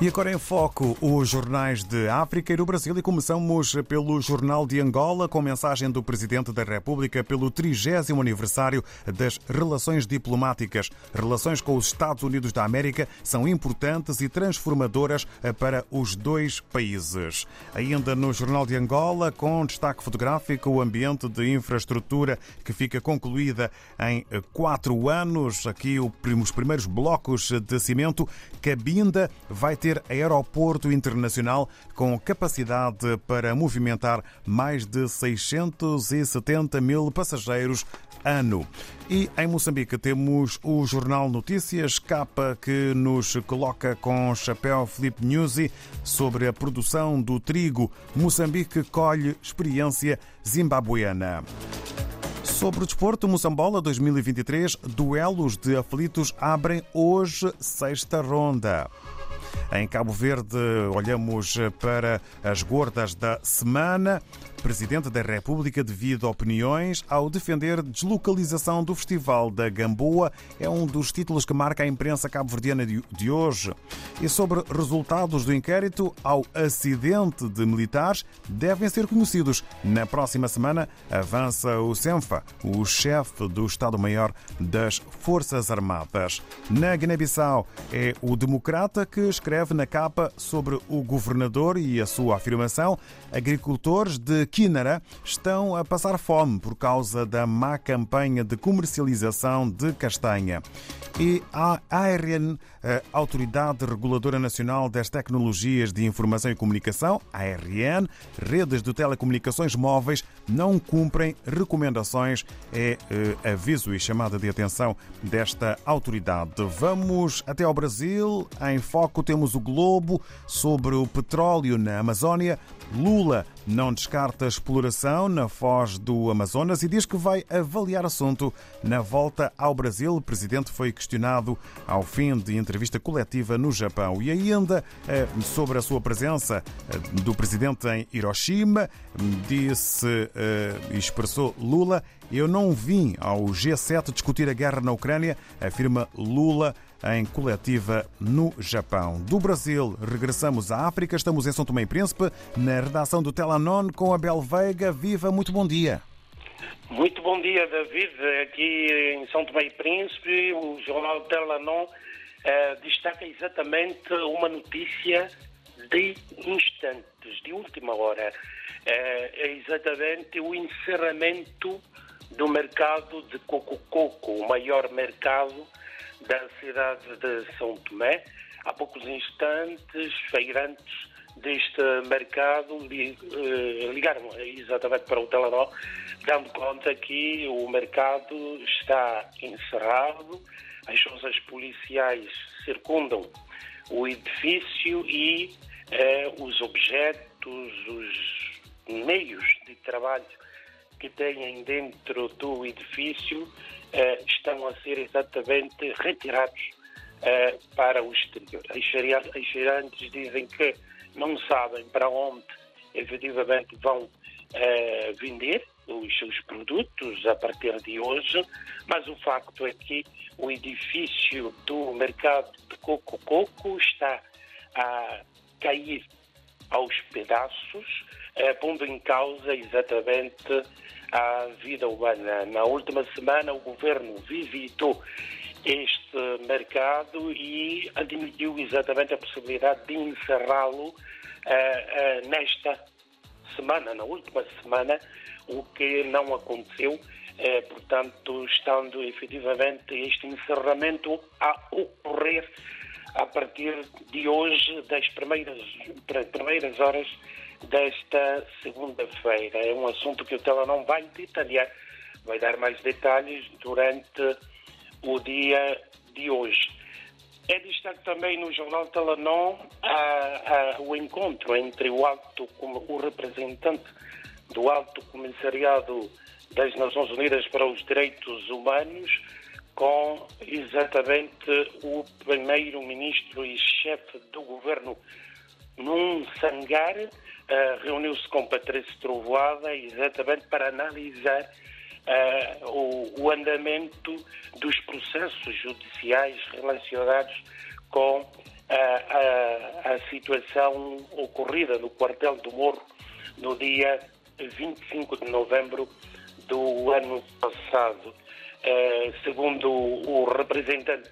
E agora em foco os jornais de África e do Brasil e começamos pelo Jornal de Angola com mensagem do Presidente da República pelo 30 aniversário das relações diplomáticas. Relações com os Estados Unidos da América são importantes e transformadoras para os dois países. Ainda no Jornal de Angola, com destaque fotográfico, o ambiente de infraestrutura que fica concluída em quatro anos. Aqui os primeiros blocos de cimento. Cabinda vai ter aeroporto internacional com capacidade para movimentar mais de 670 mil passageiros ano. E em Moçambique temos o Jornal Notícias, capa que nos coloca com chapéu Felipe Newsy sobre a produção do trigo. Moçambique colhe experiência zimbabuena. Sobre o desporto, Moçambola 2023, duelos de aflitos abrem hoje sexta ronda. Em Cabo Verde, olhamos para as gordas da semana. Presidente da República devido opiniões ao defender deslocalização do Festival da Gamboa. É um dos títulos que marca a imprensa cabo-verdiana de hoje. E sobre resultados do inquérito ao acidente de militares devem ser conhecidos. Na próxima semana avança o SENFA, o chefe do Estado-Maior das Forças Armadas. Na Guiné-Bissau é o democrata que escreve na capa sobre o governador e a sua afirmação. Agricultores de Quínara estão a passar fome por causa da má campanha de comercialização de castanha. E a ARN, a Autoridade Reguladora Nacional das Tecnologias de Informação e Comunicação, ARN, redes de telecomunicações móveis, não cumprem recomendações. É eh, aviso e chamada de atenção desta autoridade. Vamos até ao Brasil. Em foco temos o Globo sobre o petróleo na Amazónia. Lula não descarta exploração na foz do Amazonas e diz que vai avaliar assunto na volta ao Brasil. O presidente foi questionado ao fim de entrevista coletiva no Japão. E ainda eh, sobre a sua presença eh, do presidente em Hiroshima, disse eh, e expressou Lula: Eu não vim ao G7 discutir a guerra na Ucrânia, afirma Lula em coletiva no Japão. Do Brasil, regressamos à África. Estamos em São Tomé e Príncipe, na redação do Telanon com a Bel Veiga. Viva, muito bom dia. Muito bom dia, David. Aqui em São Tomé e Príncipe, o jornal Telanon eh, destaca exatamente uma notícia de instantes, de última hora. Eh, é exatamente o encerramento do mercado de coco-coco, o maior mercado da cidade de São Tomé. Há poucos instantes, feirantes deste mercado ligaram exatamente para o Telenor, dando conta que o mercado está encerrado, as forças policiais circundam o edifício e eh, os objetos, os meios de trabalho que têm dentro do edifício eh, estão a ser exatamente retirados eh, para o exterior. As cheirantes dizem que não sabem para onde efetivamente vão eh, vender os seus produtos a partir de hoje, mas o facto é que o edifício do mercado de Coco Coco está a cair aos pedaços, pondo em causa exatamente à vida humana. Na última semana, o governo visitou este mercado e admitiu exatamente a possibilidade de encerrá-lo uh, uh, nesta semana, na última semana, o que não aconteceu. Uh, portanto, estando efetivamente este encerramento a ocorrer a partir de hoje, das primeiras, primeiras horas desta segunda-feira. É um assunto que o Tela não vai detalhar, vai dar mais detalhes durante o dia de hoje. É destaque também no jornal Telenon a, a, o encontro entre o, alto, o representante do Alto Comissariado das Nações Unidas para os Direitos Humanos com exatamente o primeiro-ministro e chefe do governo num sangar uh, reuniu-se com Patrício Trovoada exatamente para analisar uh, o, o, andamento dos processos judiciais relacionados com a, a, situação ocorrida no quartel do Morro no dia 25 de novembro do ano passado. Uh, segundo o representante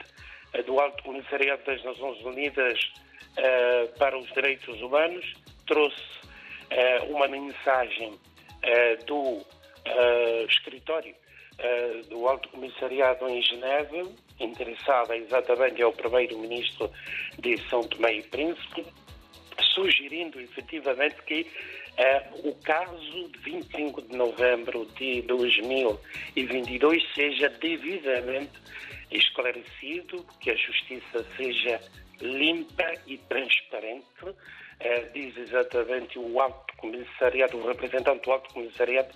do Alto Comissariado das Nações Unidas uh, para os Direitos Humanos, trouxe uh, uma mensagem do escritório do Alto Comissariado em Geneve, interessada exatamente ao Primeiro-Ministro de São Tomé e Príncipe, sugerindo efetivamente que uh, o caso de 25 de novembro de 2022 seja devidamente esclarecido, que a justiça seja limpa e transparente. Uh, diz exatamente o Alto Comissariado, o representante do Alto Comissariado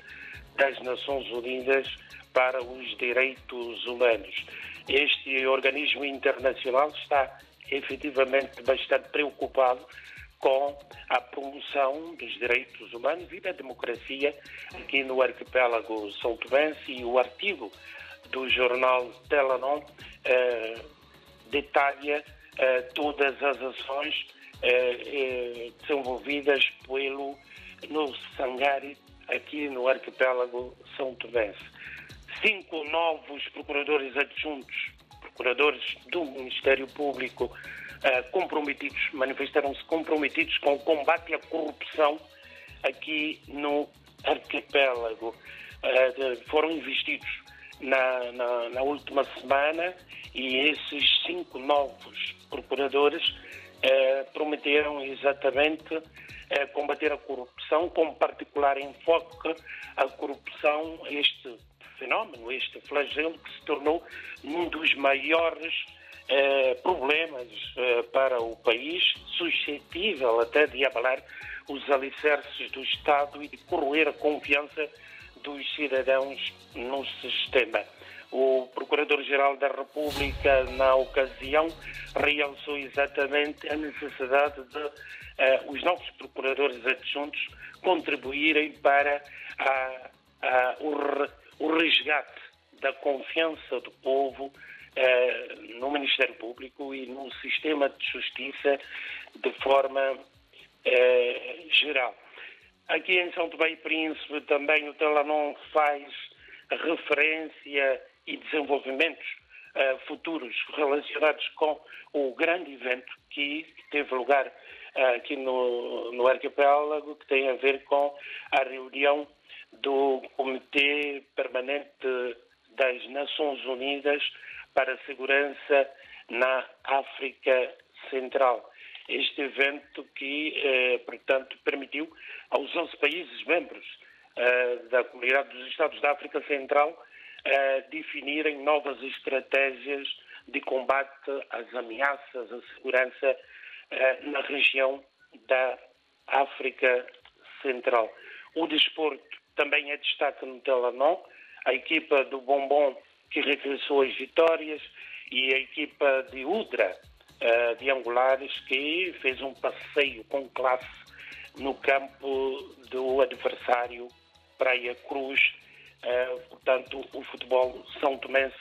das Nações Unidas para os Direitos Humanos. Este organismo internacional está efetivamente bastante preocupado com a promoção dos direitos humanos e da democracia aqui no arquipélago São Tomense e o artigo do jornal Telanon eh, detalha eh, todas as ações eh desenvolvidas pelo no Sangari aqui no arquipélago São Tomense. Cinco novos procuradores adjuntos, procuradores do Ministério Público, comprometidos, manifestaram-se comprometidos com o combate à corrupção aqui no arquipélago. Uh, foram investidos na, na, na, última semana e esses cinco novos procuradores uh, prometeram exatamente combater a corrupção, com particular enfoque a corrupção, este fenómeno, este flagelo que se tornou um dos maiores eh, problemas eh, para o país, suscetível até de abalar os alicerces do Estado e de corroer a confiança dos cidadãos no sistema. O Procurador-Geral da República, na ocasião, realçou exatamente a necessidade de uh, os novos procuradores adjuntos contribuírem para a, a, o, o resgate da confiança do povo eh, no Ministério Público e no sistema de justiça de forma eh, geral. Aqui em São Tomé e Príncipe também o Telanon faz referência e desenvolvimentos uh, futuros relacionados com o grande evento que teve lugar uh, aqui no, no arquipélago, que tem a ver com a reunião do Comitê Permanente das Nações Unidas para a segurança na África Central. Este evento que, eh, portanto, permitiu aos 11 países membros eh, da Comunidade dos Estados da África Central eh, definirem novas estratégias de combate às ameaças à segurança na região da África Central. O desporto também é destaque no Telanon. A equipa do Bombom que regressou às vitórias, e a equipa de Udra, uh, de Angulares, que fez um passeio com classe no campo do adversário Praia Cruz. Uh, portanto, o futebol São Tomense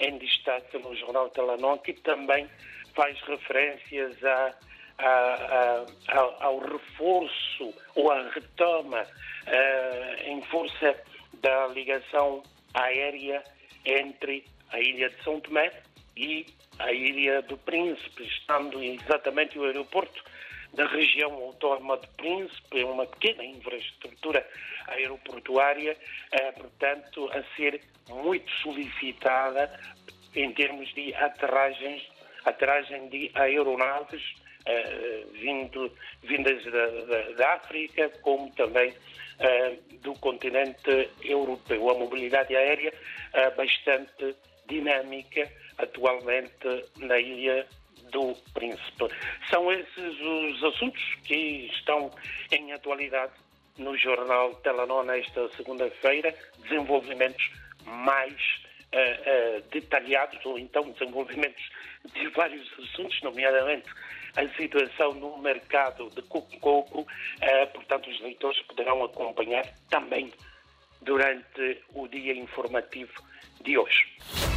em destaque no Jornal Telanon, que também faz referências a, a, a, ao reforço ou à retoma uh, em força da ligação aérea entre a ilha de São Tomé e a ilha do Príncipe, estando exatamente o aeroporto da região autónoma de Príncipe, uma pequena infraestrutura aeroportuária, eh, portanto, a ser muito solicitada em termos de aterragens, aterragem de aeronaves eh, vindo, vindas da, da, da, África, como também eh, do continente europeu. A mobilidade aérea é bastante dinâmica atualmente na ilha do Príncipe. São esses os assuntos que estão em atualidade no jornal Telenor nesta segunda-feira, desenvolvimentos mais uh, uh, detalhados, ou então desenvolvimentos de vários assuntos, nomeadamente a situação no mercado de coco-coco, uh, portanto os leitores poderão acompanhar também durante o dia informativo de hoje.